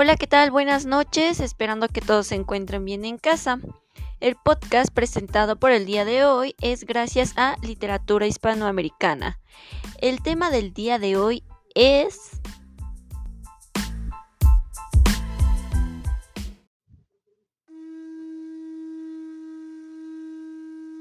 Hola, ¿qué tal? Buenas noches, esperando que todos se encuentren bien en casa. El podcast presentado por el día de hoy es gracias a Literatura Hispanoamericana. El tema del día de hoy es...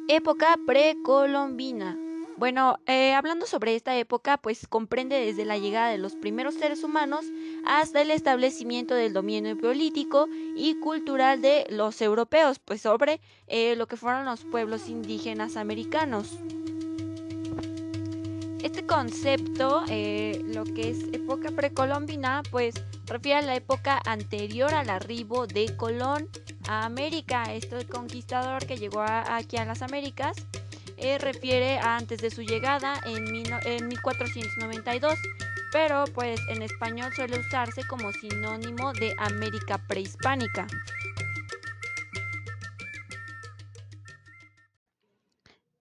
Época precolombina. Bueno, eh, hablando sobre esta época, pues comprende desde la llegada de los primeros seres humanos hasta el establecimiento del dominio político y cultural de los europeos, pues sobre eh, lo que fueron los pueblos indígenas americanos. Este concepto, eh, lo que es época precolombina, pues refiere a la época anterior al arribo de Colón a América, este conquistador que llegó aquí a las Américas eh, refiere a antes de su llegada en, en 1492, pero pues en español suele usarse como sinónimo de América prehispánica.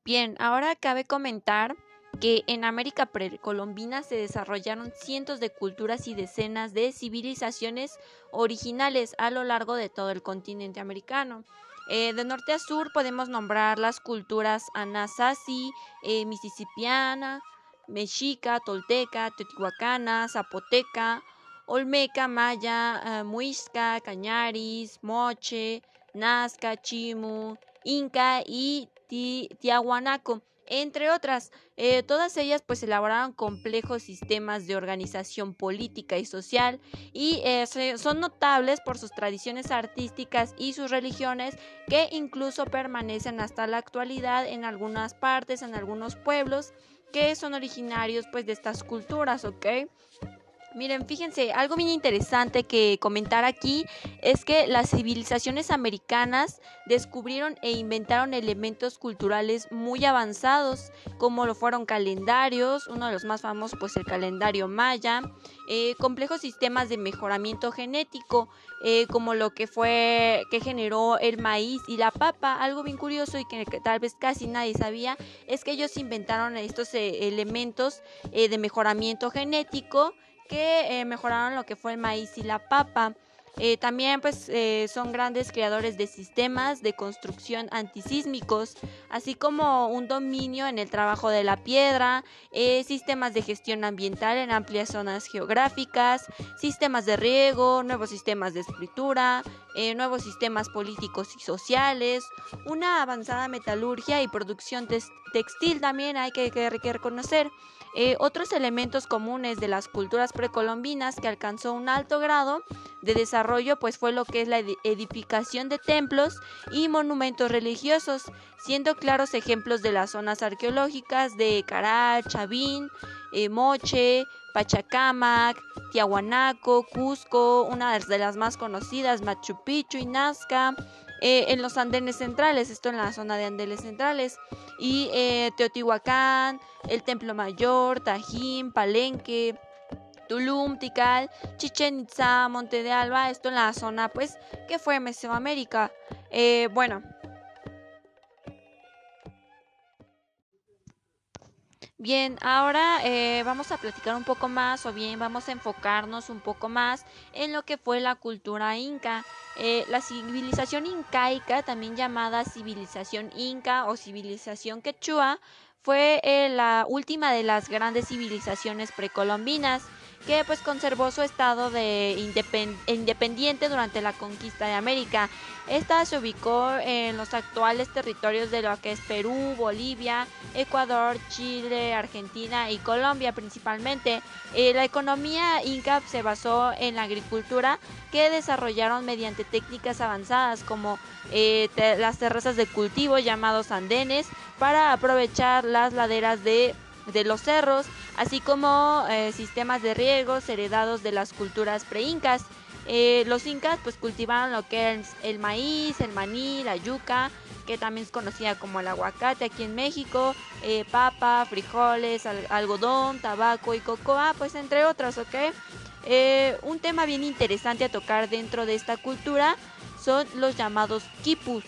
Bien, ahora cabe comentar que en América precolombina se desarrollaron cientos de culturas y decenas de civilizaciones originales a lo largo de todo el continente americano. Eh, de norte a sur podemos nombrar las culturas Anasazi, eh, Mississippiana, Mexica, Tolteca, Teotihuacana, Zapoteca, Olmeca, Maya, eh, Muisca, Cañaris, Moche, Nazca, Chimu, Inca y Tiahuanaco entre otras. Eh, todas ellas pues elaboraron complejos sistemas de organización política y social y eh, son notables por sus tradiciones artísticas y sus religiones que incluso permanecen hasta la actualidad en algunas partes, en algunos pueblos que son originarios pues de estas culturas, ¿ok? Miren, fíjense, algo bien interesante que comentar aquí es que las civilizaciones americanas descubrieron e inventaron elementos culturales muy avanzados, como lo fueron calendarios, uno de los más famosos pues el calendario maya, eh, complejos sistemas de mejoramiento genético, eh, como lo que fue que generó el maíz y la papa. Algo bien curioso y que, tal vez casi nadie sabía es que ellos inventaron estos eh, elementos de mejoramiento genético que eh, mejoraron lo que fue el maíz y la papa. Eh, también pues eh, son grandes creadores de sistemas de construcción antisísmicos, así como un dominio en el trabajo de la piedra, sistemas de gestión ambiental en amplias zonas geográficas, sistemas de riego, nuevos sistemas de escritura, nuevos sistemas políticos y sociales, una avanzada metalurgia y producción textil también hay que reconocer. Eh, otros elementos comunes de las culturas precolombinas que alcanzó un alto grado de desarrollo pues fue lo que es la edificación de templos y monumentos religiosos, siendo claros ejemplos de las zonas arqueológicas de Caral, Chavín, eh, Moche, Pachacamac, Tiahuanaco, Cusco, una de las más conocidas, Machu Picchu y Nazca, eh, en los andenes centrales, esto en la zona de andenes centrales, y eh, Teotihuacán, el Templo Mayor, Tajín, Palenque, Tulum, Tikal, Chichen Itza, Monte de Alba, esto en la zona pues que fue Mesoamérica. Eh, bueno, Bien, ahora eh, vamos a platicar un poco más o bien vamos a enfocarnos un poco más en lo que fue la cultura inca. Eh, la civilización incaica, también llamada civilización inca o civilización quechua, fue eh, la última de las grandes civilizaciones precolombinas que pues conservó su estado de independiente durante la conquista de América. Esta se ubicó en los actuales territorios de lo que es Perú, Bolivia, Ecuador, Chile, Argentina y Colombia principalmente. Eh, la economía inca se basó en la agricultura que desarrollaron mediante técnicas avanzadas como eh, las terrazas de cultivo llamados andenes para aprovechar las laderas de de los cerros, así como eh, sistemas de riegos heredados de las culturas pre-incas. Eh, los incas pues cultivaban lo que es el maíz, el maní, la yuca, que también es conocida como el aguacate aquí en México, eh, papa, frijoles, algodón, tabaco y cocoa, pues entre otros, ¿ok? un tema bien interesante a tocar dentro de esta cultura son los llamados quipus.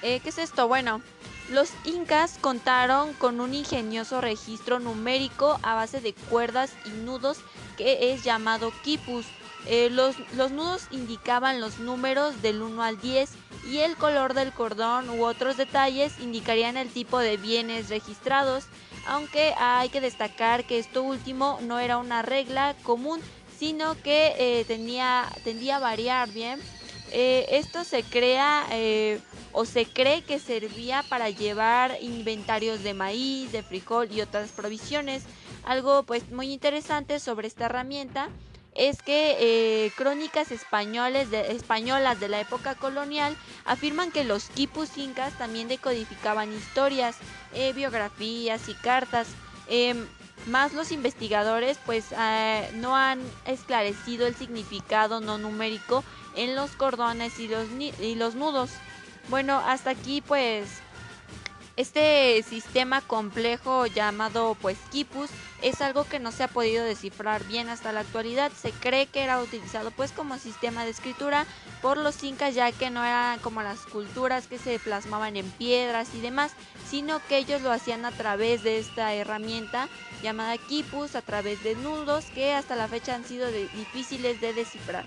¿Qué es esto? Bueno, los incas contaron con un ingenioso registro numérico a base de cuerdas y nudos que es llamado quipus. Eh, los, nudos indicaban los números del 1 al 10 y el color del cordón u otros detalles indicarían el tipo de bienes registrados, aunque hay que destacar que esto último no era una regla común, sino que eh, tendía, tendía a variar bien. Eh, esto se crea eh, o se cree que servía para llevar inventarios de maíz, de frijol y otras provisiones. Algo pues muy interesante sobre esta herramienta es que eh, crónicas españoles españolas de la época colonial afirman que los quipus incas también decodificaban historias, biografías y cartas. Más los investigadores pues eh, no han esclarecido el significado no numérico en los cordones y los, y los nudos. Bueno, hasta aquí pues este sistema complejo llamado pues Kipus es algo que no se ha podido descifrar bien hasta la actualidad. Se cree que era utilizado pues como sistema de escritura por los incas ya que no eran como las culturas que se plasmaban en piedras y demás, sino que ellos lo hacían a través de esta herramienta llamada Kipus, a través de nudos que hasta la fecha han sido difíciles de descifrar.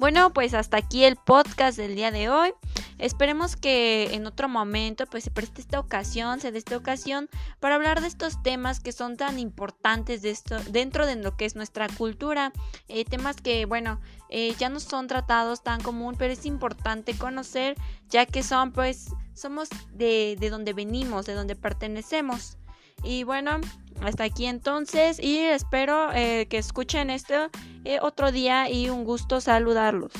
Bueno, pues hasta aquí el podcast del día de hoy. Esperemos que en otro momento pues se preste esta ocasión, se dé esta ocasión para hablar de estos temas que son tan importantes de esto, dentro de lo que es nuestra cultura. Eh, temas que, bueno, eh, ya no son tratados tan común, pero es importante conocer ya que son pues, somos de, de donde venimos, de donde pertenecemos. Y bueno, hasta aquí entonces y espero eh, que escuchen esto eh, otro día y un gusto saludarlos.